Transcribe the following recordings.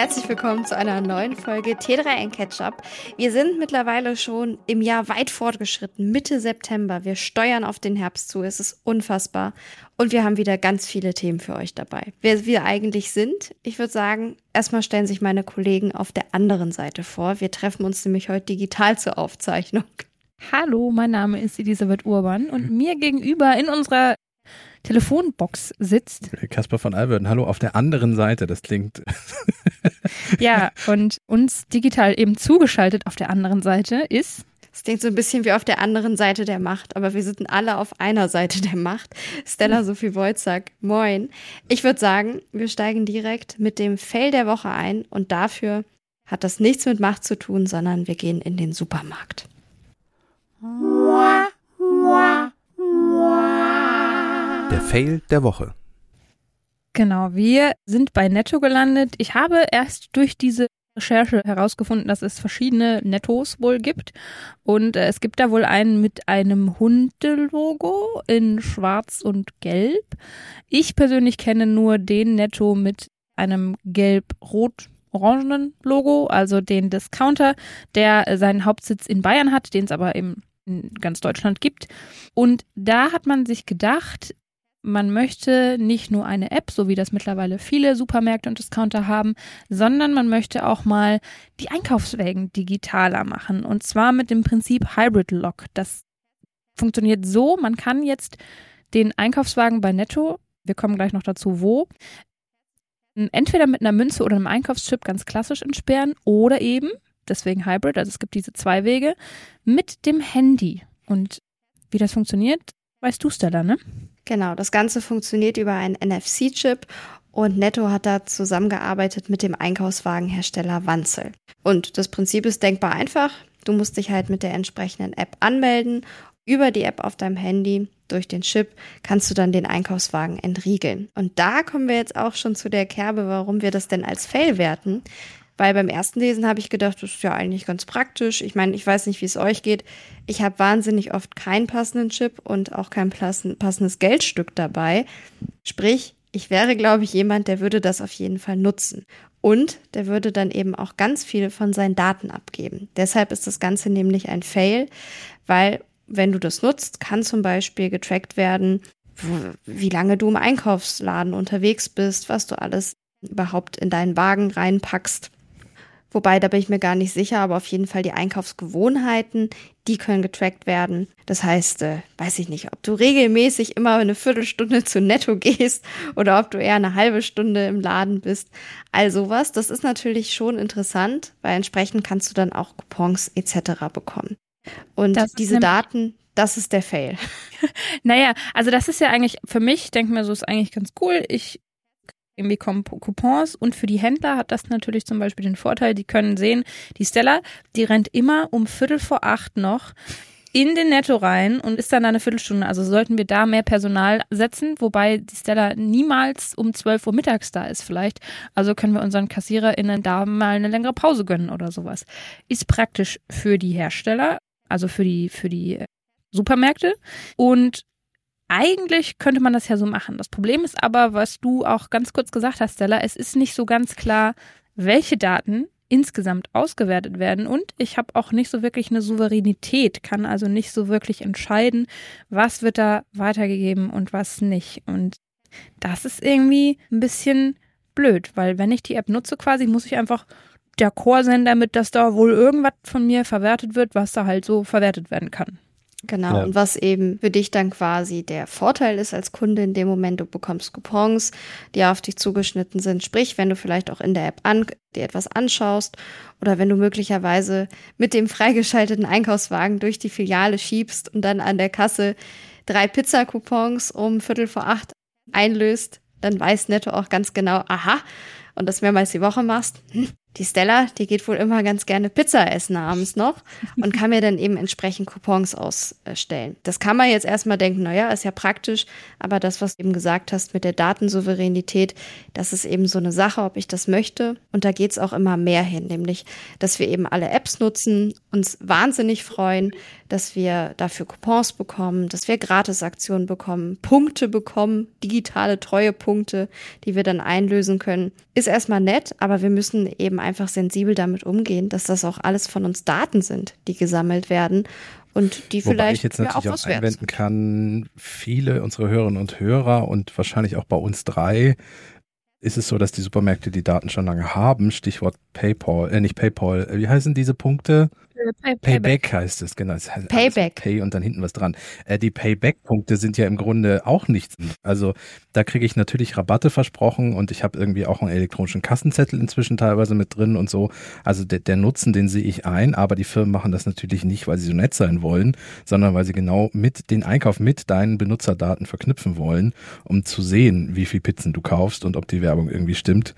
Herzlich willkommen zu einer neuen Folge T3N Ketchup. Wir sind mittlerweile schon im Jahr weit fortgeschritten, Mitte September. Wir steuern auf den Herbst zu. Es ist unfassbar. Und wir haben wieder ganz viele Themen für euch dabei. Wer wir eigentlich sind, ich würde sagen, erstmal stellen sich meine Kollegen auf der anderen Seite vor. Wir treffen uns nämlich heute digital zur Aufzeichnung. Hallo, mein Name ist Elisabeth Urban und mir gegenüber in unserer Telefonbox sitzt. Kasper von Alverden, hallo, auf der anderen Seite, das klingt. ja, und uns digital eben zugeschaltet auf der anderen Seite ist. Das klingt so ein bisschen wie auf der anderen Seite der Macht, aber wir sind alle auf einer Seite der Macht. Stella Sophie Wojcik, moin. Ich würde sagen, wir steigen direkt mit dem Fail der Woche ein und dafür hat das nichts mit Macht zu tun, sondern wir gehen in den Supermarkt. Der Fail der Woche. Genau, wir sind bei Netto gelandet. Ich habe erst durch diese Recherche herausgefunden, dass es verschiedene Nettos wohl gibt. Und äh, es gibt da wohl einen mit einem Hundelogo in schwarz und gelb. Ich persönlich kenne nur den Netto mit einem gelb-rot-orangenen Logo, also den Discounter, der äh, seinen Hauptsitz in Bayern hat, den es aber in ganz Deutschland gibt. Und da hat man sich gedacht, man möchte nicht nur eine App, so wie das mittlerweile viele Supermärkte und Discounter haben, sondern man möchte auch mal die Einkaufswägen digitaler machen. Und zwar mit dem Prinzip Hybrid Lock. Das funktioniert so, man kann jetzt den Einkaufswagen bei Netto, wir kommen gleich noch dazu, wo, entweder mit einer Münze oder einem Einkaufschip ganz klassisch entsperren oder eben, deswegen Hybrid, also es gibt diese zwei Wege, mit dem Handy. Und wie das funktioniert, weißt du, Stella, ne? Genau, das Ganze funktioniert über einen NFC-Chip und Netto hat da zusammengearbeitet mit dem Einkaufswagenhersteller Wanzel. Und das Prinzip ist denkbar einfach. Du musst dich halt mit der entsprechenden App anmelden. Über die App auf deinem Handy durch den Chip kannst du dann den Einkaufswagen entriegeln. Und da kommen wir jetzt auch schon zu der Kerbe, warum wir das denn als Fail werten. Weil beim ersten Lesen habe ich gedacht, das ist ja eigentlich ganz praktisch. Ich meine, ich weiß nicht, wie es euch geht. Ich habe wahnsinnig oft keinen passenden Chip und auch kein passendes Geldstück dabei. Sprich, ich wäre, glaube ich, jemand, der würde das auf jeden Fall nutzen. Und der würde dann eben auch ganz viel von seinen Daten abgeben. Deshalb ist das Ganze nämlich ein Fail, weil wenn du das nutzt, kann zum Beispiel getrackt werden, wie lange du im Einkaufsladen unterwegs bist, was du alles überhaupt in deinen Wagen reinpackst. Wobei, da bin ich mir gar nicht sicher, aber auf jeden Fall die Einkaufsgewohnheiten, die können getrackt werden. Das heißt, äh, weiß ich nicht, ob du regelmäßig immer eine Viertelstunde zu Netto gehst oder ob du eher eine halbe Stunde im Laden bist. All sowas, das ist natürlich schon interessant, weil entsprechend kannst du dann auch Coupons etc. bekommen. Und das diese Daten, das ist der Fail. naja, also das ist ja eigentlich, für mich, denke mir so, ist eigentlich ganz cool. Ich irgendwie Coupons und für die Händler hat das natürlich zum Beispiel den Vorteil, die können sehen, die Stella, die rennt immer um Viertel vor acht noch in den Netto rein und ist dann eine Viertelstunde. Also sollten wir da mehr Personal setzen, wobei die Stella niemals um 12 Uhr mittags da ist vielleicht. Also können wir unseren KassiererInnen da mal eine längere Pause gönnen oder sowas. Ist praktisch für die Hersteller, also für die, für die Supermärkte und eigentlich könnte man das ja so machen. Das Problem ist aber, was du auch ganz kurz gesagt hast, Stella, es ist nicht so ganz klar, welche Daten insgesamt ausgewertet werden und ich habe auch nicht so wirklich eine Souveränität, kann also nicht so wirklich entscheiden, was wird da weitergegeben und was nicht. Und das ist irgendwie ein bisschen blöd, weil wenn ich die App nutze quasi, muss ich einfach der Core sein damit, dass da wohl irgendwas von mir verwertet wird, was da halt so verwertet werden kann. Genau, ja. und was eben für dich dann quasi der Vorteil ist als Kunde in dem Moment, du bekommst Coupons, die auf dich zugeschnitten sind. Sprich, wenn du vielleicht auch in der App an, dir etwas anschaust oder wenn du möglicherweise mit dem freigeschalteten Einkaufswagen durch die Filiale schiebst und dann an der Kasse drei Pizza-Coupons um Viertel vor acht einlöst, dann weiß Netto auch ganz genau, aha, und das mehrmals die Woche machst, hm, Die Stella, die geht wohl immer ganz gerne Pizza essen abends noch und kann mir dann eben entsprechend Coupons ausstellen. Das kann man jetzt erstmal denken, naja, ist ja praktisch, aber das, was du eben gesagt hast mit der Datensouveränität, das ist eben so eine Sache, ob ich das möchte. Und da geht es auch immer mehr hin, nämlich, dass wir eben alle Apps nutzen, uns wahnsinnig freuen, dass wir dafür Coupons bekommen, dass wir Gratisaktionen bekommen, Punkte bekommen, digitale Treuepunkte, die wir dann einlösen können. Ist erstmal nett, aber wir müssen eben einfach sensibel damit umgehen, dass das auch alles von uns Daten sind, die gesammelt werden und die Wobei vielleicht ich jetzt natürlich auch, auch einwenden kann, viele unserer Hörerinnen und Hörer und wahrscheinlich auch bei uns drei ist es so, dass die Supermärkte die Daten schon lange haben. Stichwort PayPal, äh nicht PayPal. Wie heißen diese Punkte? Pay Payback heißt es, genau. Das heißt Payback. Pay und dann hinten was dran. Äh, die Payback-Punkte sind ja im Grunde auch nichts. Also da kriege ich natürlich Rabatte versprochen und ich habe irgendwie auch einen elektronischen Kassenzettel inzwischen teilweise mit drin und so. Also der, der Nutzen, den sehe ich ein, aber die Firmen machen das natürlich nicht, weil sie so nett sein wollen, sondern weil sie genau mit den Einkauf mit deinen Benutzerdaten verknüpfen wollen, um zu sehen, wie viel Pizzen du kaufst und ob die Werbung irgendwie stimmt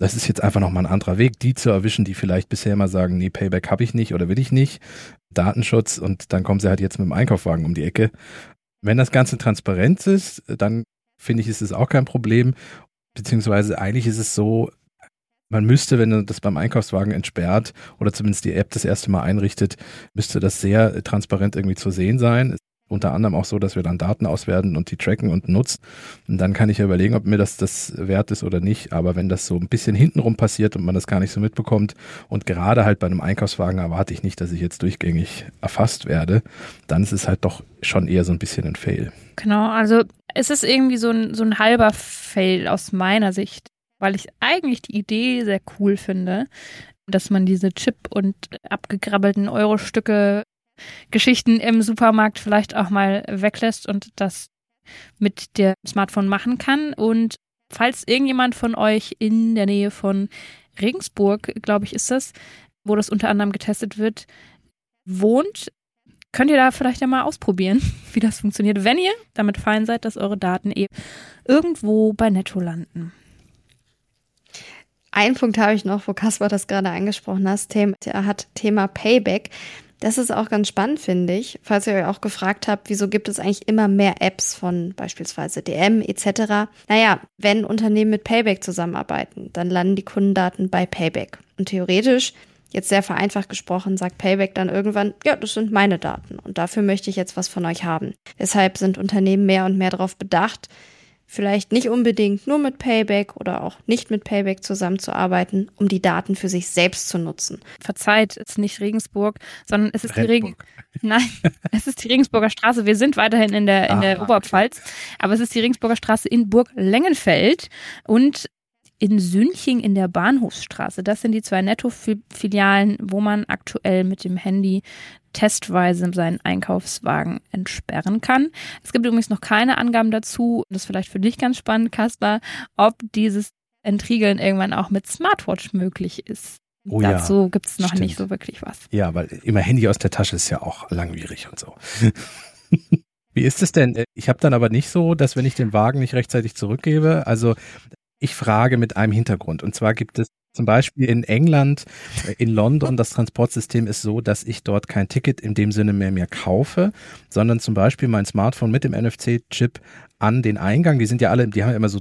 das ist jetzt einfach nochmal ein anderer Weg, die zu erwischen, die vielleicht bisher mal sagen, nee, Payback habe ich nicht oder will ich nicht. Datenschutz und dann kommen sie halt jetzt mit dem Einkaufswagen um die Ecke. Wenn das Ganze transparent ist, dann finde ich, ist es auch kein Problem. Beziehungsweise eigentlich ist es so, man müsste, wenn das beim Einkaufswagen entsperrt oder zumindest die App das erste Mal einrichtet, müsste das sehr transparent irgendwie zu sehen sein unter anderem auch so, dass wir dann Daten auswerten und die tracken und nutzen. Und dann kann ich ja überlegen, ob mir das das wert ist oder nicht. Aber wenn das so ein bisschen hintenrum passiert und man das gar nicht so mitbekommt und gerade halt bei einem Einkaufswagen erwarte ich nicht, dass ich jetzt durchgängig erfasst werde, dann ist es halt doch schon eher so ein bisschen ein Fail. Genau, also es ist irgendwie so ein, so ein halber Fail aus meiner Sicht, weil ich eigentlich die Idee sehr cool finde, dass man diese Chip- und abgegrabbelten Euro-Stücke Geschichten im Supermarkt vielleicht auch mal weglässt und das mit der Smartphone machen kann. Und falls irgendjemand von euch in der Nähe von Regensburg, glaube ich, ist das, wo das unter anderem getestet wird, wohnt, könnt ihr da vielleicht ja mal ausprobieren, wie das funktioniert, wenn ihr damit fein seid, dass eure Daten eben irgendwo bei Netto landen. Ein Punkt habe ich noch, wo Kaspar das gerade angesprochen hat, er hat Thema Payback. Das ist auch ganz spannend, finde ich. Falls ihr euch auch gefragt habt, wieso gibt es eigentlich immer mehr Apps von beispielsweise DM etc. Naja, wenn Unternehmen mit Payback zusammenarbeiten, dann landen die Kundendaten bei Payback. Und theoretisch, jetzt sehr vereinfacht gesprochen, sagt Payback dann irgendwann, ja, das sind meine Daten und dafür möchte ich jetzt was von euch haben. Deshalb sind Unternehmen mehr und mehr darauf bedacht, vielleicht nicht unbedingt nur mit Payback oder auch nicht mit Payback zusammenzuarbeiten, um die Daten für sich selbst zu nutzen. Verzeiht, es ist nicht Regensburg, sondern es ist Redburg. die Regen Nein, es ist die Regensburger Straße. Wir sind weiterhin in der in ah, der Oberpfalz, aber es ist die Regensburger Straße in Burg Lengenfeld und in Sünching in der Bahnhofsstraße. Das sind die zwei Netto-Filialen, wo man aktuell mit dem Handy testweise seinen Einkaufswagen entsperren kann. Es gibt übrigens noch keine Angaben dazu, das ist vielleicht für dich ganz spannend, Kaspar, ob dieses Entriegeln irgendwann auch mit Smartwatch möglich ist. Oh Dazu ja, gibt es noch stimmt. nicht so wirklich was. Ja, weil immer Handy aus der Tasche ist ja auch langwierig und so. Wie ist es denn? Ich habe dann aber nicht so, dass wenn ich den Wagen nicht rechtzeitig zurückgebe, also ich frage mit einem Hintergrund. Und zwar gibt es zum Beispiel in England, äh, in London, das Transportsystem ist so, dass ich dort kein Ticket in dem Sinne mehr mir kaufe, sondern zum Beispiel mein Smartphone mit dem NFC-Chip an den Eingang. Die sind ja alle, die haben ja immer so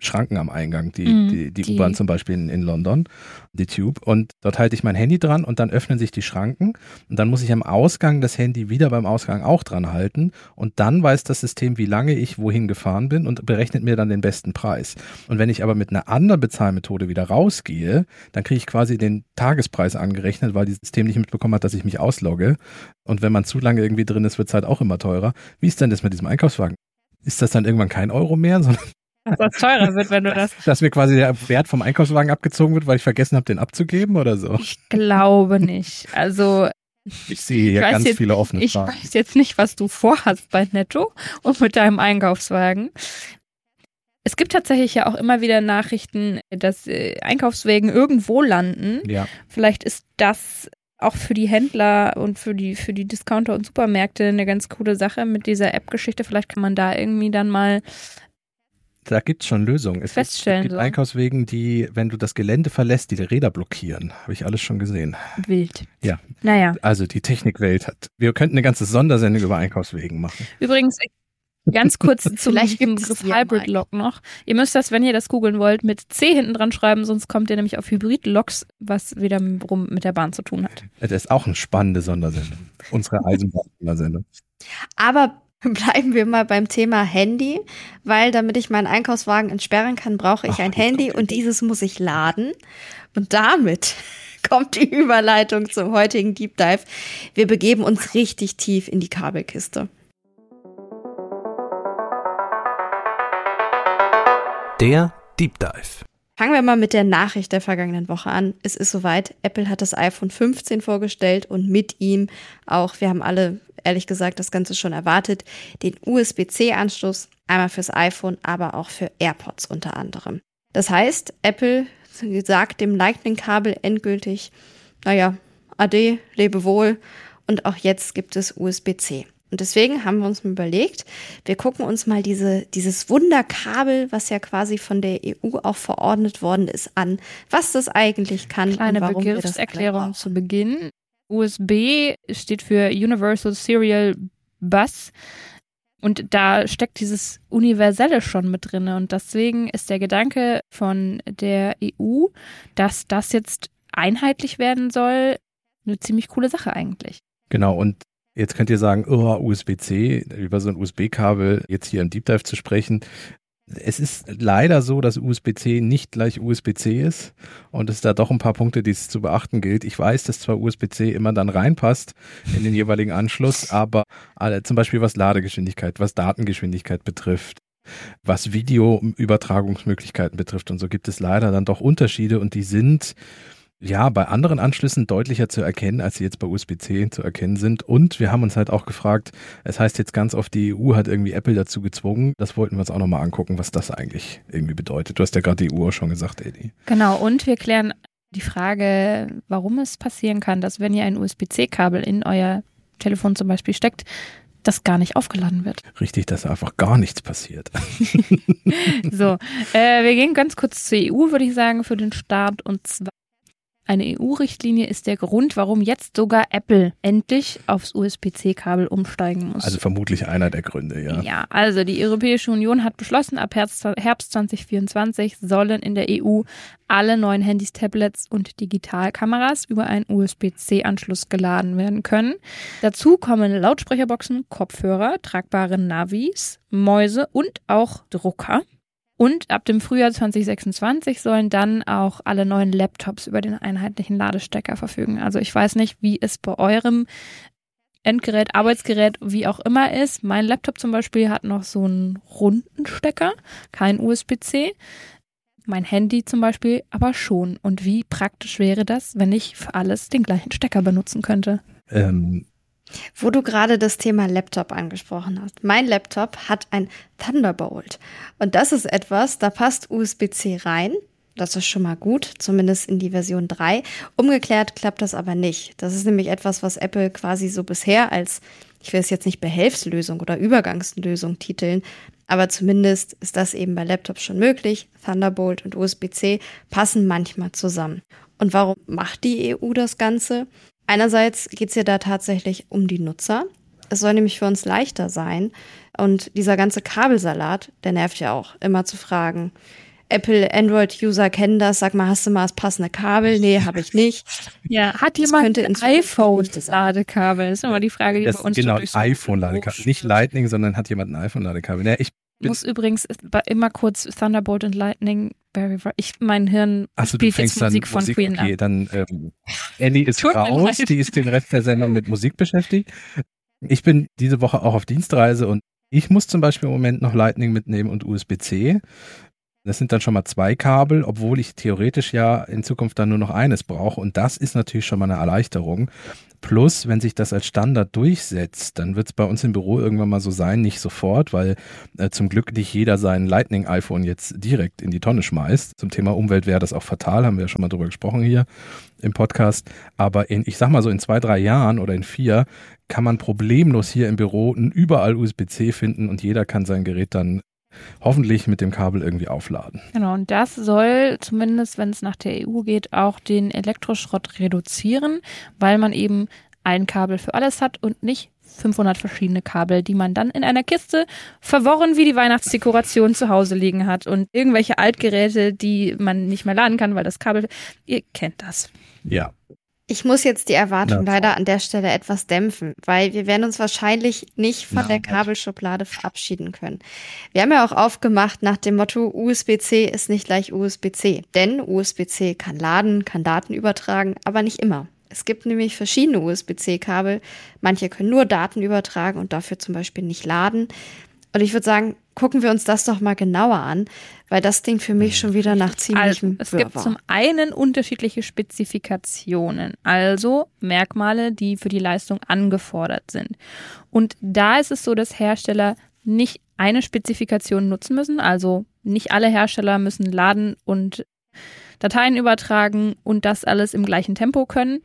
Schranken am Eingang, die, mm, die, die, die U-Bahn zum Beispiel in, in, London, die Tube. Und dort halte ich mein Handy dran und dann öffnen sich die Schranken. Und dann muss ich am Ausgang das Handy wieder beim Ausgang auch dran halten. Und dann weiß das System, wie lange ich wohin gefahren bin und berechnet mir dann den besten Preis. Und wenn ich aber mit einer anderen Bezahlmethode wieder rausgehe, dann kriege ich quasi den Tagespreis angerechnet, weil das System nicht mitbekommen hat, dass ich mich auslogge. Und wenn man zu lange irgendwie drin ist, wird es halt auch immer teurer. Wie ist denn das mit diesem Einkaufswagen? Ist das dann irgendwann kein Euro mehr, sondern dass das teurer wird, wenn du das. Dass mir quasi der Wert vom Einkaufswagen abgezogen wird, weil ich vergessen habe, den abzugeben oder so? Ich glaube nicht. Also. Ich sehe hier ganz jetzt, viele offene ich Fragen. Ich weiß jetzt nicht, was du vorhast bei Netto und mit deinem Einkaufswagen. Es gibt tatsächlich ja auch immer wieder Nachrichten, dass äh, Einkaufswagen irgendwo landen. Ja. Vielleicht ist das auch für die Händler und für die, für die Discounter und Supermärkte eine ganz coole Sache mit dieser App-Geschichte. Vielleicht kann man da irgendwie dann mal da gibt es schon Lösungen. Es feststellen. Gibt, es gibt. Einkaufswegen, die, wenn du das Gelände verlässt, die, die Räder blockieren. Habe ich alles schon gesehen. Wild. Ja. Naja. Also die Technikwelt hat. Wir könnten eine ganze Sondersendung über Einkaufswegen machen. Übrigens, Ganz kurz zum Begriff Hybrid Lock noch. Ihr müsst das, wenn ihr das googeln wollt, mit C hinten dran schreiben, sonst kommt ihr nämlich auf Hybrid Loks, was wiederum mit der Bahn zu tun hat. Das ist auch eine spannende Sondersendung. Unsere Eisenbahn-Sondersendung. Aber bleiben wir mal beim Thema Handy, weil damit ich meinen Einkaufswagen entsperren kann, brauche ich Ach, ein Handy und dieses muss ich laden. Und damit kommt die Überleitung zum heutigen Deep Dive. Wir begeben uns richtig tief in die Kabelkiste. Der Deep Dive. Fangen wir mal mit der Nachricht der vergangenen Woche an. Es ist soweit. Apple hat das iPhone 15 vorgestellt und mit ihm auch, wir haben alle ehrlich gesagt das Ganze schon erwartet, den USB-C-Anschluss, einmal fürs iPhone, aber auch für AirPods unter anderem. Das heißt, Apple sagt dem Lightning-Kabel endgültig, naja, ade, lebe wohl. Und auch jetzt gibt es USB-C. Und deswegen haben wir uns mal überlegt, wir gucken uns mal diese, dieses Wunderkabel, was ja quasi von der EU auch verordnet worden ist, an, was das eigentlich kann. Kleine Begriffserklärung zu Beginn. USB steht für Universal Serial Bus. Und da steckt dieses Universelle schon mit drin. Und deswegen ist der Gedanke von der EU, dass das jetzt einheitlich werden soll, eine ziemlich coole Sache eigentlich. Genau, und Jetzt könnt ihr sagen, oh, USB-C, über so ein USB-Kabel jetzt hier im Deep Dive zu sprechen. Es ist leider so, dass USB-C nicht gleich USB-C ist und es da doch ein paar Punkte, die es zu beachten gilt. Ich weiß, dass zwar USB-C immer dann reinpasst in den jeweiligen Anschluss, aber zum Beispiel was Ladegeschwindigkeit, was Datengeschwindigkeit betrifft, was Videoübertragungsmöglichkeiten betrifft und so gibt es leider dann doch Unterschiede und die sind ja, bei anderen Anschlüssen deutlicher zu erkennen, als sie jetzt bei USB-C zu erkennen sind. Und wir haben uns halt auch gefragt, es heißt jetzt ganz oft, die EU hat irgendwie Apple dazu gezwungen. Das wollten wir uns auch nochmal angucken, was das eigentlich irgendwie bedeutet. Du hast ja gerade die EU auch schon gesagt, Eddie. Genau, und wir klären die Frage, warum es passieren kann, dass wenn ihr ein USB-C-Kabel in euer Telefon zum Beispiel steckt, das gar nicht aufgeladen wird. Richtig, dass einfach gar nichts passiert. so, äh, wir gehen ganz kurz zur EU, würde ich sagen, für den Start. Und zwar eine EU-Richtlinie ist der Grund, warum jetzt sogar Apple endlich aufs USB-C-Kabel umsteigen muss. Also vermutlich einer der Gründe, ja. Ja, also die Europäische Union hat beschlossen, ab Herbst, 2024 sollen in der EU alle neuen Handys, Tablets und Digitalkameras über einen USB-C-Anschluss geladen werden können. Dazu kommen Lautsprecherboxen, Kopfhörer, tragbare Navis, Mäuse und auch Drucker. Und ab dem Frühjahr 2026 sollen dann auch alle neuen Laptops über den einheitlichen Ladestecker verfügen. Also ich weiß nicht, wie es bei eurem Endgerät, Arbeitsgerät, wie auch immer ist. Mein Laptop zum Beispiel hat noch so einen runden Stecker, kein USB-C. Mein Handy zum Beispiel aber schon. Und wie praktisch wäre das, wenn ich für alles den gleichen Stecker benutzen könnte? Ähm, wo du gerade das Thema Laptop angesprochen hast. Mein Laptop hat ein Thunderbolt. Und das ist etwas, da passt USB-C rein. Das ist schon mal gut, zumindest in die Version 3. Umgekehrt klappt das aber nicht. Das ist nämlich etwas, was Apple quasi so bisher als, ich will es jetzt nicht Behelfslösung oder Übergangslösung titeln, aber zumindest ist das eben bei Laptops schon möglich. Thunderbolt und USB-C passen manchmal zusammen. Und warum macht die EU das Ganze? Einerseits geht es ja da tatsächlich um die Nutzer. Es soll nämlich für uns leichter sein. Und dieser ganze Kabelsalat, der nervt ja auch, immer zu fragen. Apple Android-User kennen das. Sag mal, hast du mal das passende Kabel? Nee, habe ich nicht. Ja, hat das jemand ein iPhone-Ladekabel? Das ist immer die Frage, die das, bei uns Genau, iPhone-Ladekabel. Nicht Lightning, sondern hat jemand ein iPhone-Ladekabel. Ja, ich muss übrigens immer kurz Thunderbolt und Lightning. Ich, mein Hirn Achso, spielt jetzt Musik von Musik, Queen okay, an. Dann ähm, Ellie ist raus, die ist den Rest der Sendung mit Musik beschäftigt. Ich bin diese Woche auch auf Dienstreise und ich muss zum Beispiel im Moment noch Lightning mitnehmen und USB-C. Das sind dann schon mal zwei Kabel, obwohl ich theoretisch ja in Zukunft dann nur noch eines brauche. Und das ist natürlich schon mal eine Erleichterung. Plus, wenn sich das als Standard durchsetzt, dann wird es bei uns im Büro irgendwann mal so sein, nicht sofort, weil äh, zum Glück nicht jeder sein Lightning-iPhone jetzt direkt in die Tonne schmeißt. Zum Thema Umwelt wäre das auch fatal, haben wir ja schon mal drüber gesprochen hier im Podcast. Aber in, ich sag mal so in zwei, drei Jahren oder in vier kann man problemlos hier im Büro überall USB-C finden und jeder kann sein Gerät dann hoffentlich mit dem Kabel irgendwie aufladen. Genau, und das soll zumindest, wenn es nach der EU geht, auch den Elektroschrott reduzieren, weil man eben ein Kabel für alles hat und nicht 500 verschiedene Kabel, die man dann in einer Kiste verworren wie die Weihnachtsdekoration zu Hause liegen hat und irgendwelche Altgeräte, die man nicht mehr laden kann, weil das Kabel, ihr kennt das. Ja. Ich muss jetzt die Erwartung Na, leider an der Stelle etwas dämpfen, weil wir werden uns wahrscheinlich nicht von Na, der Kabelschublade verabschieden können. Wir haben ja auch aufgemacht nach dem Motto USB-C ist nicht gleich USB-C. Denn USB-C kann laden, kann Daten übertragen, aber nicht immer. Es gibt nämlich verschiedene USB-C-Kabel. Manche können nur Daten übertragen und dafür zum Beispiel nicht laden. Und ich würde sagen, gucken wir uns das doch mal genauer an, weil das klingt für mich schon wieder nach ziemlichem Also, es gibt Wirrwarr. zum einen unterschiedliche Spezifikationen, also Merkmale, die für die Leistung angefordert sind. Und da ist es so, dass Hersteller nicht eine Spezifikation nutzen müssen, also nicht alle Hersteller müssen laden und Dateien übertragen und das alles im gleichen Tempo können,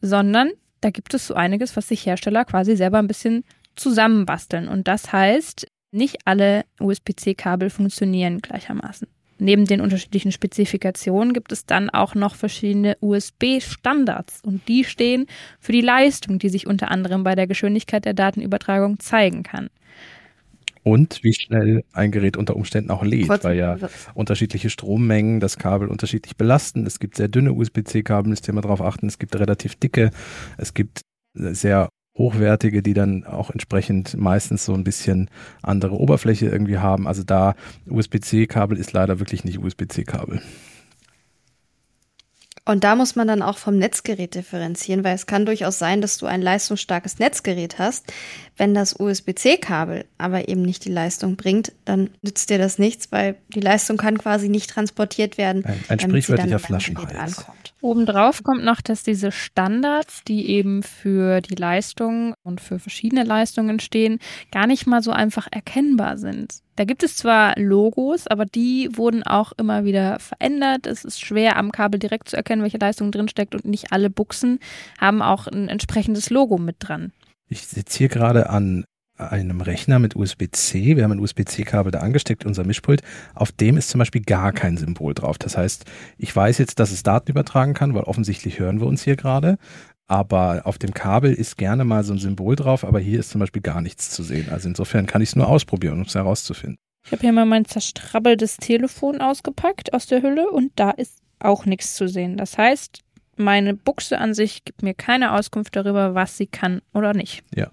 sondern da gibt es so einiges, was sich Hersteller quasi selber ein bisschen zusammenbasteln. Und das heißt, nicht alle USB-C-Kabel funktionieren gleichermaßen. Neben den unterschiedlichen Spezifikationen gibt es dann auch noch verschiedene USB-Standards und die stehen für die Leistung, die sich unter anderem bei der Geschwindigkeit der Datenübertragung zeigen kann. Und wie schnell ein Gerät unter Umständen auch lädt, Kurz- weil ja unterschiedliche Strommengen das Kabel unterschiedlich belasten. Es gibt sehr dünne USB-C-Kabel, müsst ihr mal drauf achten. Es gibt relativ dicke, es gibt sehr hochwertige, die dann auch entsprechend meistens so ein bisschen andere Oberfläche irgendwie haben. Also da USB-C-Kabel ist leider wirklich nicht USB-C-Kabel. Und da muss man dann auch vom Netzgerät differenzieren, weil es kann durchaus sein, dass du ein leistungsstarkes Netzgerät hast. Wenn das USB-C-Kabel aber eben nicht die Leistung bringt, dann nützt dir das nichts, weil die Leistung kann quasi nicht transportiert werden. Ein, ein sprichwörtlicher Flaschenhals. Obendrauf kommt noch, dass diese Standards, die eben für die Leistung und für verschiedene Leistungen stehen, gar nicht mal so einfach erkennbar sind. Da gibt es zwar Logos, aber die wurden auch immer wieder verändert. Es ist schwer am Kabel direkt zu erkennen, welche Leistung drinsteckt und nicht alle Buchsen haben auch ein entsprechendes Logo mit dran. Ich sitze hier gerade an einem Rechner mit USB-C. Wir haben ein USB-C-Kabel da angesteckt, unser Mischpult. Auf dem ist zum Beispiel gar kein Symbol drauf. Das heißt, ich weiß jetzt, dass es Daten übertragen kann, weil offensichtlich hören wir uns hier gerade. Aber auf dem Kabel ist gerne mal so ein Symbol drauf, aber hier ist zum Beispiel gar nichts zu sehen. Also insofern kann ich es nur ausprobieren, um es herauszufinden. Ich habe hier mal mein zerstrabbeltes Telefon ausgepackt aus der Hülle und da ist auch nichts zu sehen. Das heißt, meine Buchse an sich gibt mir keine Auskunft darüber, was sie kann oder nicht. Ja.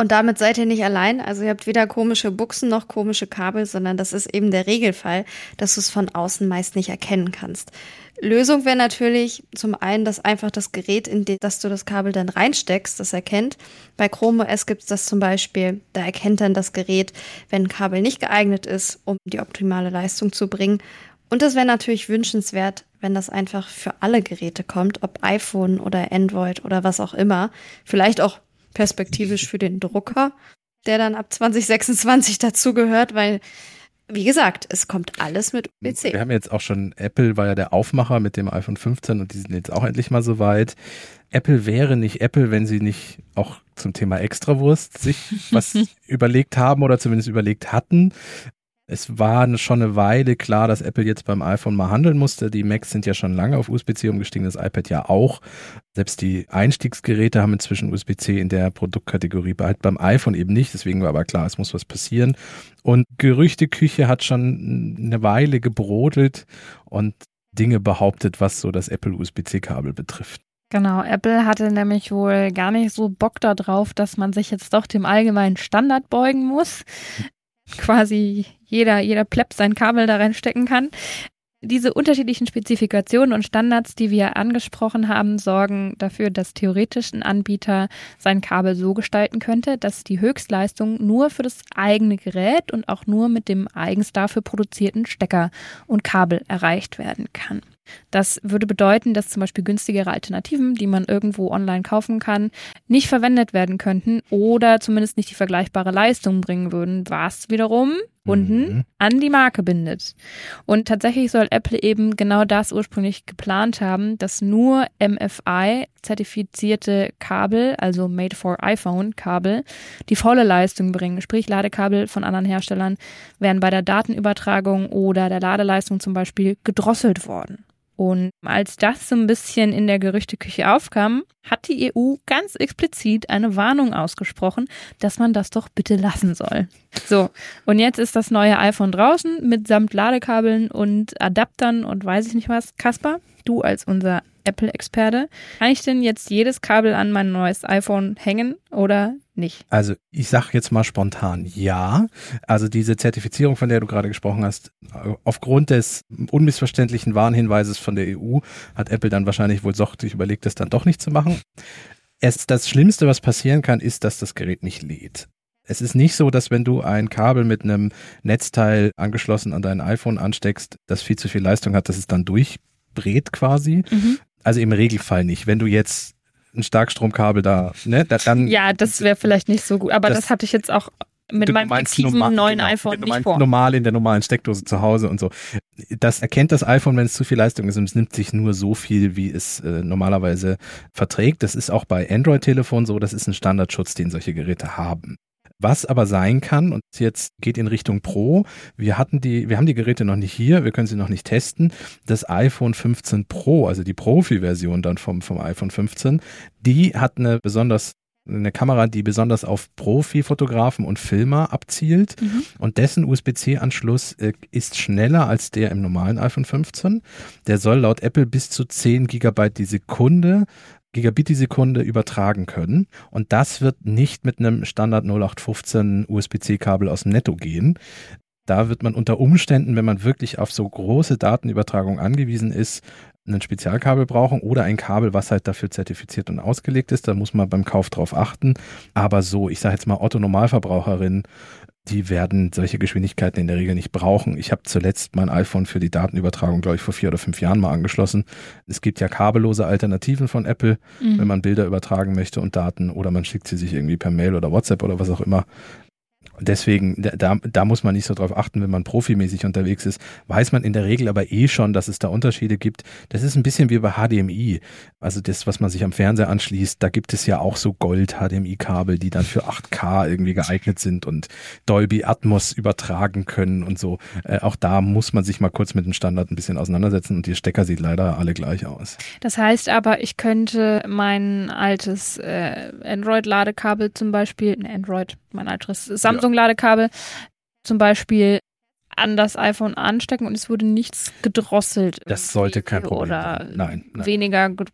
Und damit seid ihr nicht allein. Also ihr habt weder komische Buchsen noch komische Kabel, sondern das ist eben der Regelfall, dass du es von außen meist nicht erkennen kannst. Lösung wäre natürlich zum einen, dass einfach das Gerät, in das du das Kabel dann reinsteckst, das erkennt. Bei Chrome OS gibt es das zum Beispiel. Da erkennt dann das Gerät, wenn ein Kabel nicht geeignet ist, um die optimale Leistung zu bringen. Und es wäre natürlich wünschenswert, wenn das einfach für alle Geräte kommt, ob iPhone oder Android oder was auch immer. Vielleicht auch perspektivisch für den Drucker, der dann ab 2026 dazugehört, weil, wie gesagt, es kommt alles mit Wir USB-C. haben jetzt auch schon, Apple war ja der Aufmacher mit dem iPhone 15 und die sind jetzt auch endlich mal soweit. Apple wäre nicht Apple, wenn sie nicht auch zum Thema Extrawurst sich was überlegt haben oder zumindest überlegt hatten. Es war schon eine Weile klar, dass Apple jetzt beim iPhone mal handeln musste. Die Macs sind ja schon lange auf USB-C umgestiegen, das iPad ja auch. Selbst die Einstiegsgeräte haben inzwischen USB-C in der Produktkategorie, halt beim iPhone eben nicht. Deswegen war aber klar, es muss was passieren. Und Gerüchteküche hat schon eine Weile gebrodelt und Dinge behauptet, was so das Apple USB-C-Kabel betrifft. Genau, Apple hatte nämlich wohl gar nicht so Bock darauf, dass man sich jetzt doch dem allgemeinen Standard beugen muss. Quasi jeder, jeder Pleb sein Kabel da reinstecken kann. Diese unterschiedlichen Spezifikationen und Standards, die wir angesprochen haben, sorgen dafür, dass theoretisch ein Anbieter sein Kabel so gestalten könnte, dass die Höchstleistung nur für das eigene Gerät und auch nur mit dem eigens dafür produzierten Stecker und Kabel erreicht werden kann. Das würde bedeuten, dass zum Beispiel günstigere Alternativen, die man irgendwo online kaufen kann, nicht verwendet werden könnten oder zumindest nicht die vergleichbare Leistung bringen würden, was wiederum unten Mhm. an die Marke bindet. Und tatsächlich soll Apple eben genau das ursprünglich geplant haben, dass nur MFI zertifizierte Kabel, also Made for iPhone Kabel, die volle Leistung bringen. Sprich, Ladekabel von anderen Herstellern wären bei der Datenübertragung oder der Ladeleistung zum Beispiel gedrosselt worden. Und als das so ein bisschen in der Gerüchteküche aufkam, hat die EU ganz explizit eine Warnung ausgesprochen, dass man das doch bitte lassen soll. So, und jetzt ist das neue iPhone draußen mitsamt Ladekabeln und Adaptern und weiß ich nicht was. Kaspar, du als unser Apple-Experte, kann ich denn jetzt jedes Kabel an mein neues iPhone hängen oder nicht? Also ich sage jetzt mal spontan ja. Also diese Zertifizierung, von der du gerade gesprochen hast, aufgrund des unmissverständlichen Warnhinweises von der EU hat Apple dann wahrscheinlich wohl sorglich überlegt, das dann doch nicht zu machen. Es, das Schlimmste, was passieren kann, ist, dass das Gerät nicht lädt. Es ist nicht so, dass wenn du ein Kabel mit einem Netzteil angeschlossen an dein iPhone ansteckst, das viel zu viel Leistung hat, dass es dann durchbrät quasi. Mhm. Also im Regelfall nicht. Wenn du jetzt ein Starkstromkabel da, ne, da, dann Ja, das wäre vielleicht nicht so gut, aber das, Das- hatte ich jetzt auch mit Du meinem fiktiven normal- neuen genau, iPhone nicht vor. Normal in der normalen Steckdose zu Hause und so. Das erkennt das iPhone, wenn es zu viel Leistung ist und es nimmt sich nur so viel, wie es äh, normalerweise verträgt. Das ist auch bei Android-Telefonen so, das ist ein Standardschutz, den solche Geräte haben. Was aber sein kann, und jetzt geht in Richtung Pro, wir hatten die, wir haben die Geräte noch nicht hier, wir können sie noch nicht testen. Das iPhone 15 Pro, also die Profi-Version dann vom, vom iPhone 15, die hat eine besonders eine Kamera, die besonders auf Profi-Fotografen und Filmer abzielt Mhm. und dessen USB-C-Anschluss äh, ist schneller als der im normalen iPhone 15. Der soll laut Apple bis zu 10 Gigabyte die Sekunde Gigabit die Sekunde übertragen können. Und das wird nicht mit einem Standard 0815 USB-C-Kabel aus dem Netto gehen. Da wird man unter Umständen, wenn man wirklich auf so große Datenübertragung angewiesen ist, ein Spezialkabel brauchen oder ein Kabel, was halt dafür zertifiziert und ausgelegt ist. Da muss man beim Kauf drauf achten. Aber so, ich sage jetzt mal Otto Normalverbraucherin, die werden solche Geschwindigkeiten in der Regel nicht brauchen. Ich habe zuletzt mein iPhone für die Datenübertragung, glaube ich, vor vier oder fünf Jahren mal angeschlossen. Es gibt ja kabellose Alternativen von Apple, Mhm. wenn man Bilder übertragen möchte und Daten oder man schickt sie sich irgendwie per Mail oder WhatsApp oder was auch immer. Deswegen, da, da muss man nicht so drauf achten, wenn man profimäßig unterwegs ist. Weiß man in der Regel aber eh schon, dass es da Unterschiede gibt. Das ist ein bisschen wie bei HDMI. Also das, was man sich am Fernseher anschließt, da gibt es ja auch so Gold-HDMI-Kabel, die dann für 8K irgendwie geeignet sind und Dolby Atmos übertragen können und so. Äh, auch da muss man sich mal kurz mit dem Standard ein bisschen auseinandersetzen und die Stecker sieht leider alle gleich aus. Das heißt aber, ich könnte mein altes äh, Android-Ladekabel zum Beispiel, ne, Android, mein altes Samsung-Ladekabel zum Beispiel an das iPhone anstecken und es wurde nichts gedrosselt. Das sollte kein Problem Oder sein. Nein, nein. weniger ge-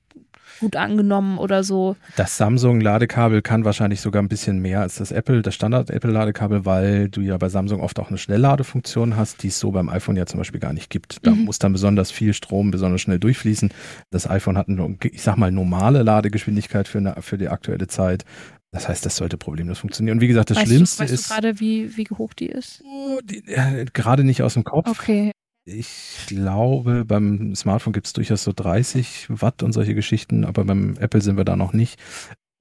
gut angenommen oder so. Das Samsung-Ladekabel kann wahrscheinlich sogar ein bisschen mehr als das Apple, das Standard-Apple-Ladekabel, weil du ja bei Samsung oft auch eine Schnellladefunktion hast, die es so beim iPhone ja zum Beispiel gar nicht gibt. Da Mhm. muss dann besonders viel Strom besonders schnell durchfließen. Das iPhone hat eine, ich sag mal, normale Ladegeschwindigkeit für, eine, für die aktuelle Zeit. Das heißt, das sollte problemlos funktionieren. Und wie gesagt, das weißt Schlimmste du, weißt ist du gerade, wie, wie hoch die ist? Oh, die, äh, gerade nicht aus dem Kopf. Okay. Ich glaube, beim Smartphone gibt es durchaus so 30 Watt und solche Geschichten, aber beim Apple sind wir da noch nicht.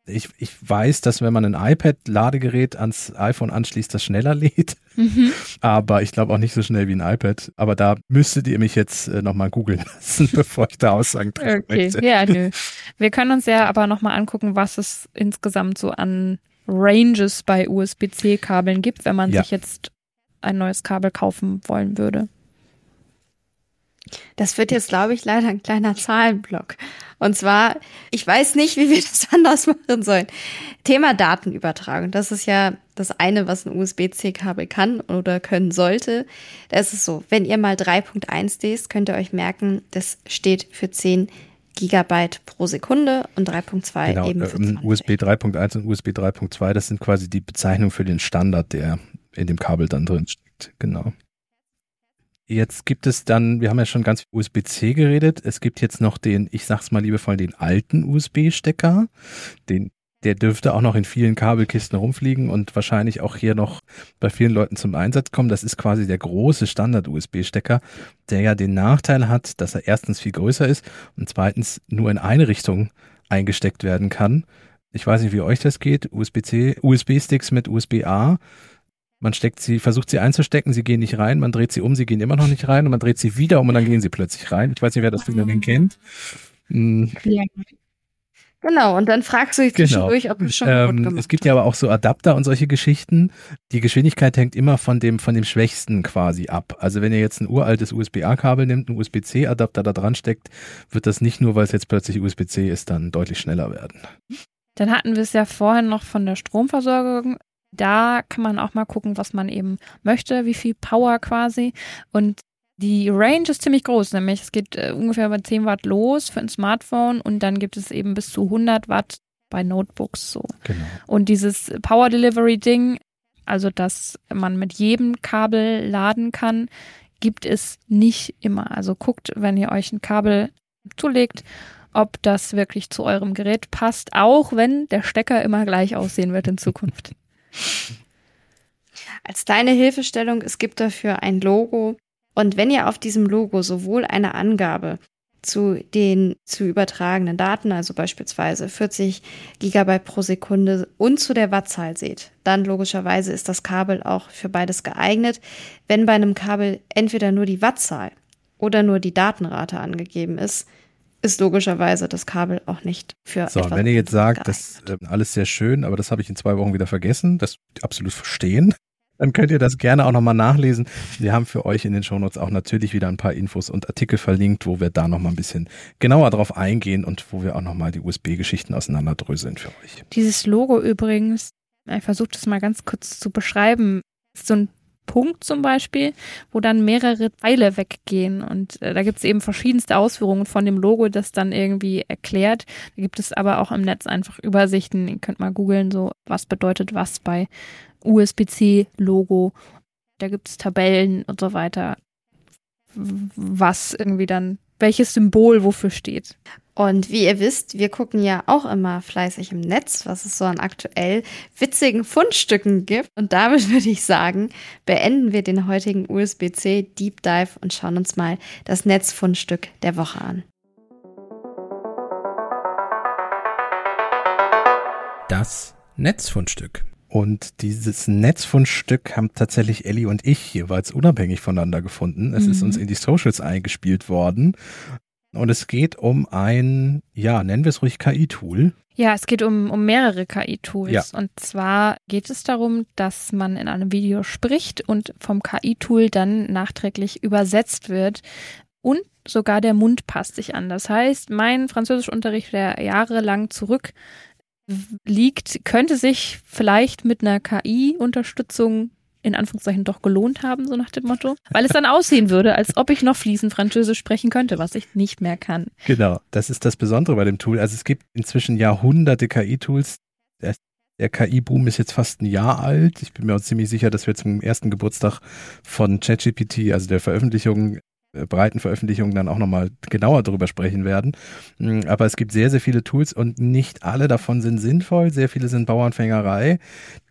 Ich, ich weiß, dass wenn man ein iPad-Ladegerät ans iPhone anschließt, das schneller lädt, Mhm. aber ich glaube auch nicht so schnell wie ein iPad. Aber da müsstet ihr mich jetzt äh, nochmal googeln lassen, bevor ich da Aussagen treffen Okay, möchte. ja, nö. Wir können uns ja aber nochmal angucken, was es insgesamt so an Ranges bei USB-C-Kabeln gibt, wenn man Ja. sich jetzt ein neues Kabel kaufen wollen würde. Das wird jetzt, glaube ich, leider ein kleiner Zahlenblock. Und zwar, ich weiß nicht, wie wir das anders machen sollen. Thema Datenübertragung. Das ist ja das eine, was ein USB-C-Kabel kann oder können sollte. Da ist es so, wenn ihr mal 3.1 lest, könnt ihr euch merken, das steht für 10 Gigabyte pro Sekunde und 3.2 Genau, eben für ähm, 20. USB 3.1 und USB 3.2, das sind quasi die Bezeichnungen für den Standard, der in dem Kabel dann drin steckt. Genau. Jetzt gibt es dann, wir haben ja schon ganz viel USB-C geredet, es gibt jetzt noch den, ich sag's mal liebevoll, den alten USB-Stecker, den der dürfte auch noch in vielen Kabelkisten rumfliegen und wahrscheinlich auch hier noch bei vielen Leuten zum Einsatz kommen. Das ist quasi der große Standard-USB-Stecker, der ja den Nachteil hat, dass er erstens viel größer ist und zweitens nur in eine Richtung eingesteckt werden kann. Ich weiß nicht, wie euch das geht. USB-C, USB-Sticks mit USB-A Man steckt sie, versucht sie einzustecken, sie gehen nicht rein, man dreht sie um, sie gehen immer noch nicht rein und man dreht sie wieder um und dann gehen sie plötzlich rein. Ich weiß nicht, wer das Phänomen kennt. Hm. Ja. Genau, und dann fragst du dich Genau. zwischendurch, ob du schon Ähm, gemacht es gibt ja aber auch so Adapter und solche Geschichten. Die Geschwindigkeit hängt immer von dem, von dem Schwächsten quasi ab. Also wenn ihr jetzt ein uraltes USB-A-Kabel nimmt, einen USB-C-Adapter da dran steckt, wird das nicht nur, weil es jetzt plötzlich USB-C ist, dann deutlich schneller werden. Dann hatten wir es ja vorhin noch von der Stromversorgung. Da kann man auch mal gucken, was man eben möchte, wie viel Power quasi. Und die Range ist ziemlich groß, nämlich es geht äh, ungefähr bei 10 Watt los für ein Smartphone und dann gibt es eben bis zu 100 Watt bei Notebooks so. Genau. Und dieses Power Delivery Ding, also dass man mit jedem Kabel laden kann, gibt es nicht immer. Also guckt, wenn ihr euch ein Kabel zulegt, ob das wirklich zu eurem Gerät passt, auch wenn der Stecker immer gleich aussehen wird in Zukunft. Als kleine Hilfestellung, es gibt dafür ein Logo. Und wenn ihr auf diesem Logo sowohl eine Angabe zu den zu übertragenen Daten, also beispielsweise 40 Gigabyte pro Sekunde und zu der Wattzahl seht, dann logischerweise ist das Kabel auch für beides geeignet. Wenn bei einem Kabel entweder nur die Wattzahl oder nur die Datenrate angegeben ist, ist logischerweise das Kabel auch nicht für So, wenn ihr jetzt sagt, geeignet. das äh, alles sehr schön, aber das habe ich in zwei Wochen wieder vergessen, das absolut verstehen, dann könnt ihr das gerne auch nochmal nachlesen. Wir haben für euch in den Shownotes auch natürlich wieder ein paar Infos und Artikel verlinkt, wo wir da nochmal ein bisschen genauer drauf eingehen und wo wir auch nochmal die USB-Geschichten auseinanderdröseln für euch. Dieses Logo übrigens, ich versuche das mal ganz kurz zu beschreiben, ist so ein Punkt zum Beispiel, wo dann mehrere Teile weggehen. Und äh, da gibt es eben verschiedenste Ausführungen von dem Logo, das dann irgendwie erklärt. Da gibt es aber auch im Netz einfach Übersichten. Ihr könnt mal googeln, so was bedeutet was bei USB-C-Logo. Da gibt es Tabellen und so weiter, was irgendwie dann, welches Symbol wofür steht. Und wie ihr wisst, wir gucken ja auch immer fleißig im Netz, was es so an aktuell witzigen Fundstücken gibt. Und damit würde ich sagen, beenden wir den heutigen USB-C Deep Dive und schauen uns mal das Netzfundstück der Woche an. Das Netzfundstück. Und dieses Netzfundstück haben tatsächlich Ellie und ich jeweils unabhängig voneinander gefunden. Es ist Mhm. uns in die Socials eingespielt worden. Und es geht um ein, ja, nennen wir es ruhig KI-Tool. Ja, es geht um, um mehrere KI-Tools. Ja. Und zwar geht es darum, dass man in einem Video spricht und vom KI-Tool dann nachträglich übersetzt wird. Und sogar der Mund passt sich an. Das heißt, mein Französischunterricht, der jahrelang zurück liegt, könnte sich vielleicht mit einer KI-Unterstützung in Anführungszeichen doch gelohnt haben, so nach dem Motto. Weil es dann aussehen würde, als ob ich noch fließend Französisch sprechen könnte, was ich nicht mehr kann. Genau, das ist das Besondere bei dem Tool. Also es gibt inzwischen Jahrhunderte KI-Tools. Der, der KI-Boom ist jetzt fast ein Jahr alt. Ich bin mir auch ziemlich sicher, dass wir zum ersten Geburtstag von ChatGPT, also der Veröffentlichung, breiten Veröffentlichung, dann auch nochmal genauer darüber sprechen werden. Mm, Aber es gibt sehr, sehr viele Tools und nicht alle davon sind sinnvoll. Sehr viele sind Bauernfängerei.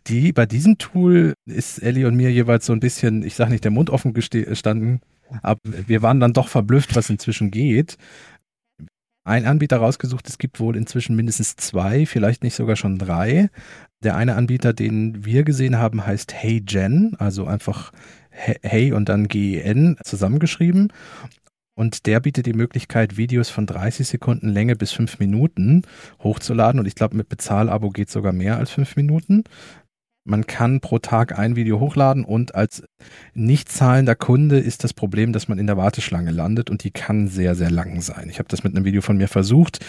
Die, bei diesem Tool ist Ellie und mir jeweils so ein bisschen, ich sag nicht, der Mund offen gestanden, aber wir waren dann doch verblüfft, was inzwischen geht ein Anbieter rausgesucht. Es gibt wohl inzwischen mindestens zwei, vielleicht nicht sogar schon drei. Der eine Anbieter, den wir gesehen haben, heißt HeyGen, also einfach Hey und dann GEN zusammengeschrieben. Und der bietet die Möglichkeit, Videos von 30 Sekunden Länge bis fünf Minuten hochzuladen. Und ich glaube, mit Bezahlabo geht sogar mehr als fünf Minuten. Man kann pro Tag ein Video hochladen und als nicht zahlender Kunde ist das Problem, dass man in der Warteschlange landet und die kann sehr, sehr lang sein. Ich habe das mit einem Video von mir versucht.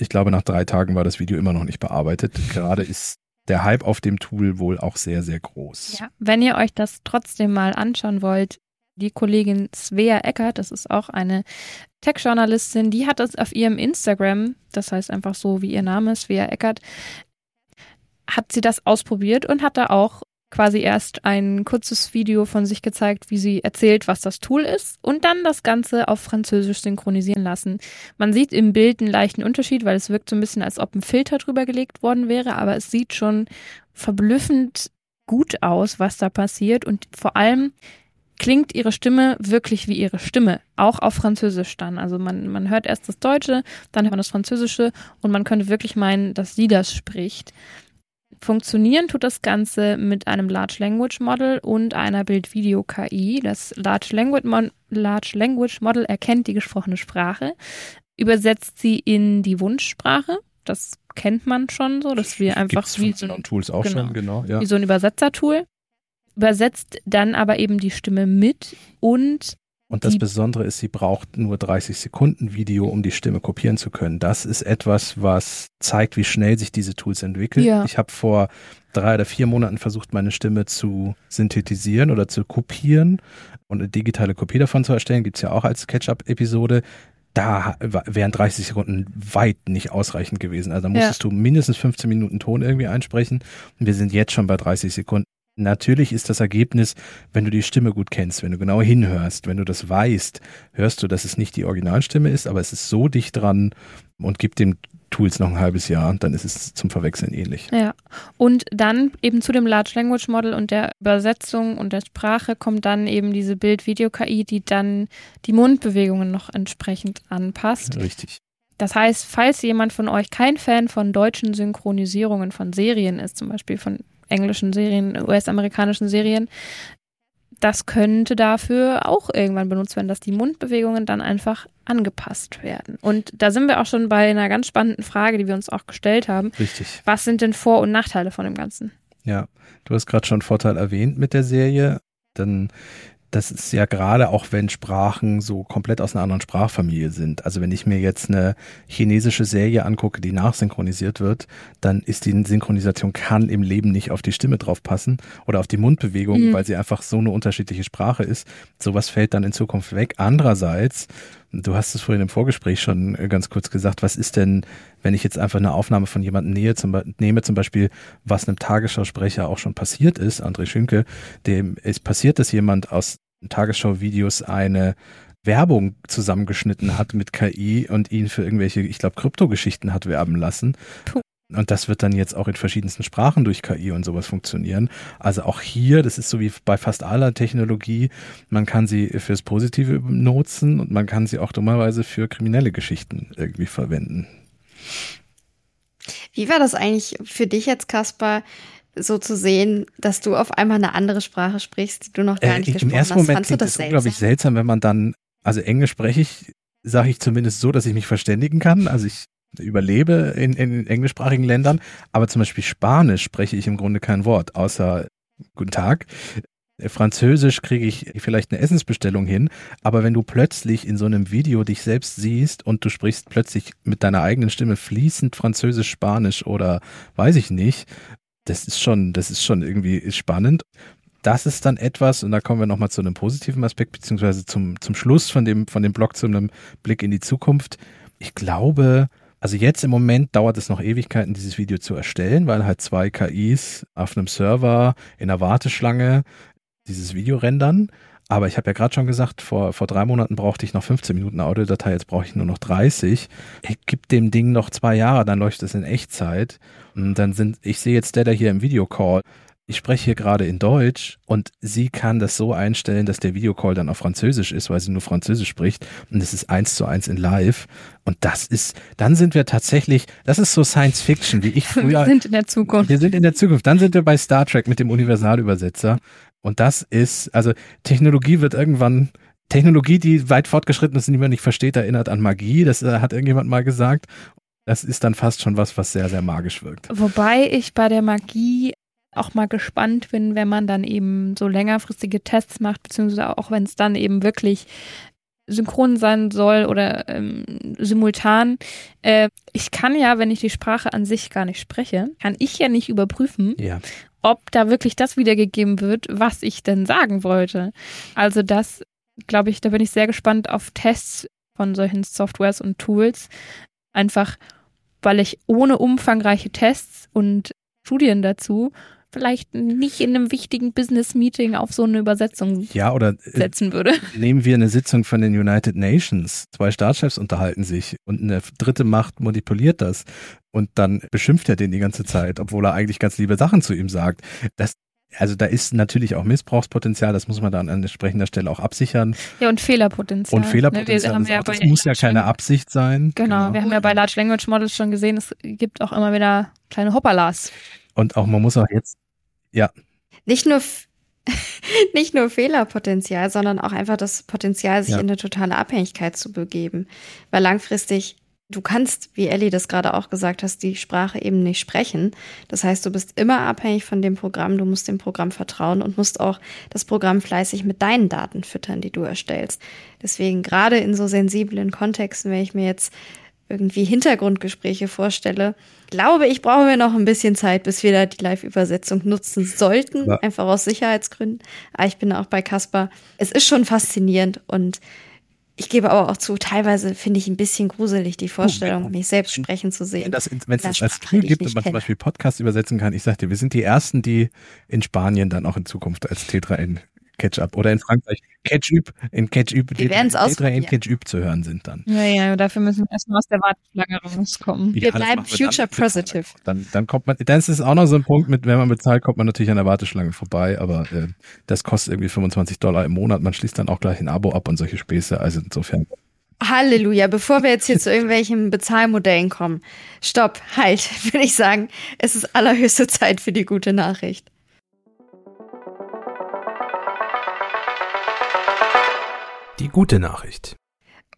Ich glaube, nach drei Tagen war das Video immer noch nicht bearbeitet. Gerade ist der Hype auf dem Tool wohl auch sehr, sehr groß. Ja, wenn ihr euch das trotzdem mal anschauen wollt, die Kollegin Svea Eckert, das ist auch eine Tech-Journalistin, die hat das auf ihrem Instagram, das heißt einfach so wie ihr Name, Svea Eckert, hat sie das ausprobiert und hat da auch quasi erst ein kurzes Video von sich gezeigt, wie sie erzählt, was das Tool ist und dann das Ganze auf Französisch synchronisieren lassen. Man sieht im Bild einen leichten Unterschied, weil es wirkt so ein bisschen, als ob ein Filter drüber gelegt worden wäre, aber es sieht schon verblüffend gut aus, was da passiert und vor allem klingt ihre Stimme wirklich wie ihre Stimme, auch auf Französisch dann. Also man, man hört erst das Deutsche, dann hört man das Französische und man könnte wirklich meinen, dass sie das spricht. Funktionieren tut das Ganze mit einem Large Language Model und einer Bild-Video-KI. Das Large Language, Mon Large Language Model erkennt die gesprochene Sprache, übersetzt sie in die Wunschsprache. Das kennt man schon so, dass wir einfach Gibt's wie so, ein- Tools auch genau. schon, genau. Ja. wie so ein Übersetzertool. Übersetzt dann aber eben die Stimme mit und Und das Besondere ist, sie braucht nur 30 Sekunden Video, um die Stimme kopieren zu können. Das ist etwas, was zeigt, wie schnell sich diese Tools entwickeln. Ja. Ich habe vor drei oder vier Monaten versucht, meine Stimme zu synthetisieren oder zu kopieren und eine digitale Kopie davon zu erstellen. Gibt's ja auch als Catch-up-Episode. Da wären 30 Sekunden weit nicht ausreichend gewesen. Also da Ja. musstest du mindestens 15 Minuten Ton irgendwie einsprechen. Und wir sind jetzt schon bei 30 Sekunden. Natürlich ist das Ergebnis, wenn du die Stimme gut kennst, wenn du genau hinhörst, wenn du das weißt, hörst du, dass es nicht die Originalstimme ist, aber es ist so dicht dran und gibt dem Tools noch ein halbes Jahr, dann ist es zum Verwechseln ähnlich. Ja, und dann eben zu dem Large Language Model und der Übersetzung und der Sprache kommt dann eben diese Bild-Video-KI, die dann die Mundbewegungen noch entsprechend anpasst. Richtig. Das heißt, falls jemand von euch kein Fan von deutschen Synchronisierungen von Serien ist, zum Beispiel von englischen Serien, US-amerikanischen Serien, das könnte dafür auch irgendwann benutzt werden, dass die Mundbewegungen dann einfach angepasst werden. Und da sind wir auch schon bei einer ganz spannenden Frage, die wir uns auch gestellt haben. Richtig. Was sind denn Vor- und Nachteile von dem Ganzen? Ja, du hast gerade schon Vorteil erwähnt mit der Serie. Dann, das ist ja gerade auch, wenn Sprachen so komplett aus einer anderen Sprachfamilie sind. Also wenn ich mir jetzt eine chinesische Serie angucke, die nachsynchronisiert wird, dann ist die Synchronisation kann im Leben nicht auf die Stimme drauf passen oder auf die Mundbewegung, Mhm. weil sie einfach so eine unterschiedliche Sprache ist. Sowas fällt dann in Zukunft weg. Andererseits, du hast es vorhin im Vorgespräch schon äh, ganz kurz gesagt, was ist denn, wenn ich jetzt einfach eine Aufnahme von jemandem nähe, zum, nehme, zum Beispiel, was einem Tagesschausprecher auch schon passiert ist, André Schünke, dem ist passiert, dass jemand aus Tagesschau-Videos eine Werbung zusammengeschnitten hat mit KI und ihn für irgendwelche, ich glaube, Kryptogeschichten hat werben lassen. Puh. Und das wird dann jetzt auch in verschiedensten Sprachen durch KI und sowas funktionieren. Also auch hier, das ist so wie bei fast aller Technologie, man kann sie fürs Positive nutzen und man kann sie auch dummerweise für kriminelle Geschichten irgendwie verwenden. Wie war das eigentlich für dich jetzt, Kaspar, so zu sehen, dass du auf einmal eine andere Sprache sprichst, die du noch gar Äh, nicht Im gesprochen ersten hast? Moment Fandst du klingt das es unglaublich seltsam? seltsam, wenn man dann, also Englisch spreche ich, sage ich zumindest so, dass ich mich verständigen kann. Also ich überlebe in, in englischsprachigen Ländern, aber zum Beispiel Spanisch spreche ich im Grunde kein Wort, außer Guten Tag. Französisch kriege ich vielleicht eine Essensbestellung hin, aber wenn du plötzlich in so einem Video dich selbst siehst und du sprichst plötzlich mit deiner eigenen Stimme fließend Französisch, Spanisch oder weiß ich nicht, das ist schon, das ist schon irgendwie spannend. Das ist dann etwas, und da kommen wir nochmal zu einem positiven Aspekt, beziehungsweise zum, zum Schluss von dem, von dem Blog zu einem Blick in die Zukunft. Ich glaube, also jetzt im Moment dauert es noch Ewigkeiten, dieses Video zu erstellen, weil halt zwei KIs auf einem Server in der Warteschlange dieses Video rendern. Aber ich habe ja gerade schon gesagt, vor, vor drei Monaten brauchte ich noch 15 Minuten Audiodatei, jetzt brauche ich nur noch 30. Ich gebe dem Ding noch zwei Jahre, dann läuft es in Echtzeit. Und dann sind, ich sehe jetzt Stella hier im Videocall. Ich spreche hier gerade in Deutsch und sie kann das so einstellen, dass der Videocall dann auf Französisch ist, weil sie nur Französisch spricht. Und es ist eins zu eins in live. Und das ist, dann sind wir tatsächlich, das ist so Science Fiction, wie ich Wir früher. sind in der Zukunft. Wir sind in der Zukunft. Dann sind wir bei Star Trek mit dem Universalübersetzer. Und das ist, also Technologie wird irgendwann, Technologie, die weit fortgeschritten ist und die man nicht versteht, erinnert an Magie. Das äh, hat irgendjemand mal gesagt. Das ist dann fast schon was, was sehr, sehr magisch wirkt. Wobei ich bei der Magie auch mal gespannt bin, wenn man dann eben so längerfristige Tests macht, beziehungsweise auch wenn es dann eben wirklich synchron sein soll oder ähm, simultan. Äh, ich kann ja, wenn ich die Sprache an sich gar nicht spreche, kann ich ja nicht überprüfen, Ja. ob da wirklich das wiedergegeben wird, was ich denn sagen wollte. Also das, glaube ich, da bin ich sehr gespannt auf Tests von solchen Softwares und Tools. Einfach, weil ich ohne umfangreiche Tests und Studien dazu vielleicht nicht in einem wichtigen Business-Meeting auf so eine Übersetzung Ja, oder äh, setzen würde. nehmen wir eine Sitzung von den United Nations. Zwei Staatschefs unterhalten sich und eine dritte Macht manipuliert das. Und dann beschimpft er den die ganze Zeit, obwohl er eigentlich ganz liebe Sachen zu ihm sagt. Das, also da ist natürlich auch Missbrauchspotenzial, das muss man dann an entsprechender Stelle auch absichern. Ja, und Fehlerpotenzial. Und Fehlerpotenzial, Ne, haben ist ja auch, das muss ja keine Absicht sein. Genau, wir haben ja bei Large Language Models schon gesehen, es gibt auch immer wieder kleine Hoppalas. Und auch, man muss auch jetzt, ja. Nicht nur, nicht nur Fehlerpotenzial, sondern auch einfach das Potenzial, sich ja. in eine totale Abhängigkeit zu begeben. Weil langfristig du kannst, wie Ellie das gerade auch gesagt hast, die Sprache eben nicht sprechen. Das heißt, du bist immer abhängig von dem Programm, du musst dem Programm vertrauen und musst auch das Programm fleißig mit deinen Daten füttern, die du erstellst. Deswegen gerade in so sensiblen Kontexten, wenn ich mir jetzt irgendwie Hintergrundgespräche vorstelle, glaube ich, brauchen wir noch ein bisschen Zeit, bis wir da die Live-Übersetzung nutzen sollten, ja. einfach aus Sicherheitsgründen. Aber ich bin auch bei Caspar. Es ist schon faszinierend und ich gebe aber auch zu, teilweise finde ich ein bisschen gruselig die Vorstellung, oh, mich selbst sprechen zu sehen. Wenn es das als Tool gibt und man zum Beispiel Podcast übersetzen kann, ich sagte, wir sind die Ersten, die in Spanien dann auch in Zukunft als T3N Ketchup oder in Frankreich Ketchup in Ketchup, wir werden es in Ketchup zu hören sind dann. Ja, ja, dafür müssen wir erstmal aus der Warteschlange rauskommen. Wir bleiben future positive. Dann, dann kommt man, dann ist es auch noch so ein Punkt mit, wenn man bezahlt, kommt man natürlich an der Warteschlange vorbei, aber äh, das kostet irgendwie 25 Dollar im Monat. Man schließt dann auch gleich ein Abo ab und solche Späße. Also insofern. Halleluja, bevor wir jetzt hier zu irgendwelchen Bezahlmodellen kommen. Stopp, halt, würde ich sagen. Es ist allerhöchste Zeit für die gute Nachricht. Die gute Nachricht.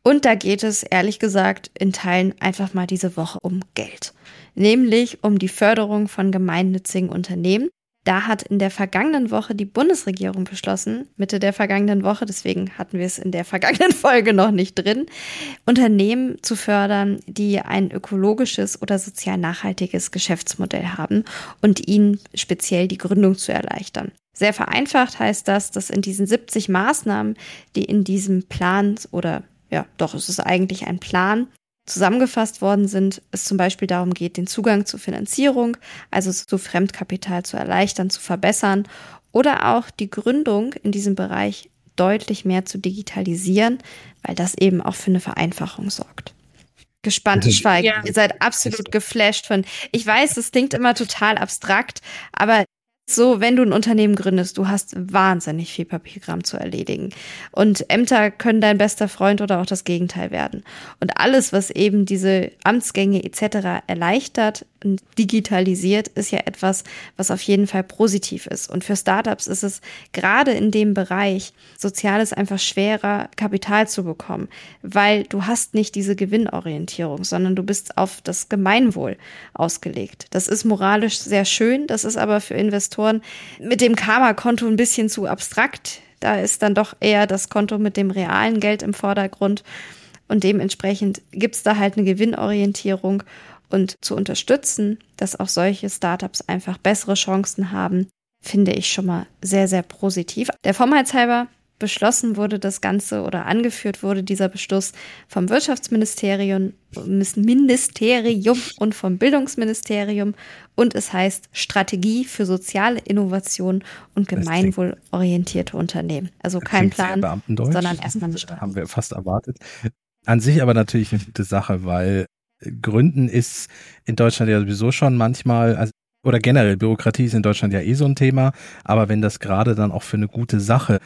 Und da geht es, ehrlich gesagt, in Teilen einfach mal diese Woche um Geld. Nämlich um die Förderung von gemeinnützigen Unternehmen. Da hat in der vergangenen Woche die Bundesregierung beschlossen, Mitte der vergangenen Woche, deswegen hatten wir es in der vergangenen Folge noch nicht drin, Unternehmen zu fördern, die ein ökologisches oder sozial nachhaltiges Geschäftsmodell haben und ihnen speziell die Gründung zu erleichtern. Sehr vereinfacht heißt das, dass in diesen 70 Maßnahmen, die in diesem Plan oder ja, doch, es ist eigentlich ein Plan, zusammengefasst worden sind, es zum Beispiel darum geht, den Zugang zur Finanzierung, also zu Fremdkapital zu erleichtern, zu verbessern oder auch die Gründung in diesem Bereich deutlich mehr zu digitalisieren, weil das eben auch für eine Vereinfachung sorgt. Gespannte Schweigen. Ja. Ihr seid absolut geflasht von. Ich weiß, das klingt immer total abstrakt, aber so, wenn du ein Unternehmen gründest, du hast wahnsinnig viel Papierkram zu erledigen. Und Ämter können dein bester Freund oder auch das Gegenteil werden. Und alles, was eben diese Amtsgänge etc. erleichtert und digitalisiert, ist ja etwas, was auf jeden Fall positiv ist. Und für Startups ist es gerade in dem Bereich Soziales einfach schwerer, Kapital zu bekommen, weil du hast nicht diese Gewinnorientierung, sondern du bist auf das Gemeinwohl ausgelegt. Das ist moralisch sehr schön, das ist aber für Investoren Investoren mit dem Karma-Konto ein bisschen zu abstrakt. Da ist dann doch eher das Konto mit dem realen Geld im Vordergrund. Und dementsprechend gibt es da halt eine Gewinnorientierung und zu unterstützen, dass auch solche Startups einfach bessere Chancen haben, finde ich schon mal sehr, sehr positiv. Der Formheitshalber beschlossen wurde das Ganze oder angeführt wurde dieser Beschluss vom Wirtschaftsministerium Ministerium und vom Bildungsministerium und es heißt Strategie für soziale Innovation und gemeinwohlorientierte Unternehmen. Also kein Plan, sondern erstmal eine Strategie. Haben wir fast erwartet. An sich aber natürlich eine gute Sache, weil Gründen ist in Deutschland ja sowieso schon manchmal, also oder generell Bürokratie ist in Deutschland ja eh so ein Thema, aber wenn das gerade dann auch für eine gute Sache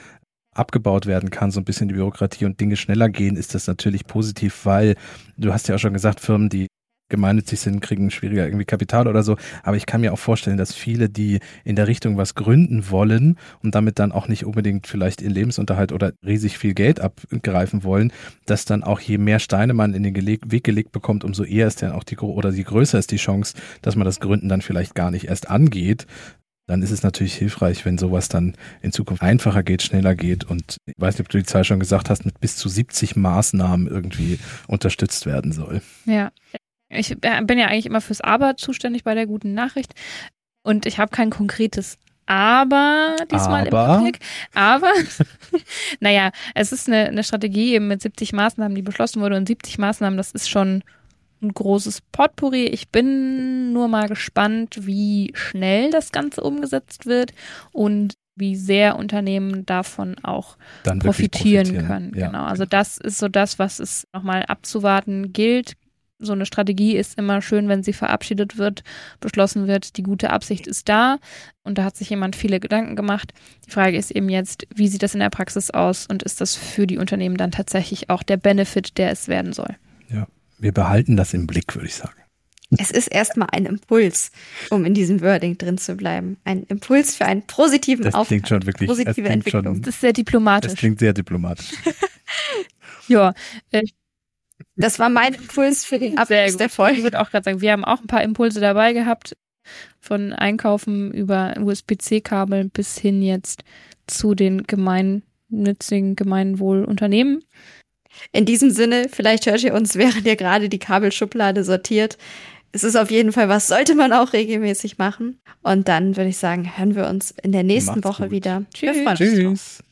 abgebaut werden kann, so ein bisschen die Bürokratie und Dinge schneller gehen, ist das natürlich positiv, weil du hast ja auch schon gesagt, Firmen, die gemeinnützig sind, kriegen schwieriger irgendwie Kapital oder so. Aber ich kann mir auch vorstellen, dass viele, die in der Richtung was gründen wollen und damit dann auch nicht unbedingt vielleicht ihren Lebensunterhalt oder riesig viel Geld abgreifen wollen, dass dann auch je mehr Steine man in den Weg gelegt bekommt, umso eher ist dann auch die, oder je größer ist die Chance, dass man das Gründen dann vielleicht gar nicht erst angeht, dann ist es natürlich hilfreich, wenn sowas dann in Zukunft einfacher geht, schneller geht und ich weiß nicht, ob du die Zahl schon gesagt hast, mit bis zu 70 Maßnahmen irgendwie unterstützt werden soll. Ja. Ich bin ja eigentlich immer fürs Aber zuständig bei der guten Nachricht und ich habe kein konkretes aber diesmal aber. im Blick. Aber, naja, es ist eine, eine Strategie eben mit 70 Maßnahmen, die beschlossen wurde und 70 Maßnahmen, das ist schon ein großes Potpourri. Ich bin nur mal gespannt, wie schnell das Ganze umgesetzt wird und wie sehr Unternehmen davon auch profitieren, profitieren, können. Ja. Genau. Also das ist so das, was es nochmal abzuwarten gilt. So eine Strategie ist immer schön, wenn sie verabschiedet wird, beschlossen wird, die gute Absicht ist da und da hat sich jemand viele Gedanken gemacht. Die Frage ist eben jetzt, wie sieht das in der Praxis aus und ist das für die Unternehmen dann tatsächlich auch der Benefit, der es werden soll? Ja wir behalten das im Blick, würde ich sagen. Es ist erstmal ein Impuls, um in diesem Wording drin zu bleiben. Ein Impuls für einen positiven Das klingt schon wirklich, das positive klingt Entwicklung. schon, Das ist sehr das diplomatisch. klingt sehr diplomatisch. Ja, äh, Das war mein Impuls für den sehr Abschluss gut. der Ich Folge. würde auch gerade sagen, wir haben auch ein paar Impulse dabei gehabt. Von Einkaufen über USB-C-Kabel bis hin jetzt zu den gemeinnützigen Gemeinwohlunternehmen. In diesem Sinne, vielleicht hört ihr uns, während ihr gerade die Kabelschublade sortiert. Es ist auf jeden Fall was, sollte man auch regelmäßig machen. Und dann würde ich sagen, hören wir uns in der nächsten Macht's Woche gut. wieder. Tschüss. Tschüss.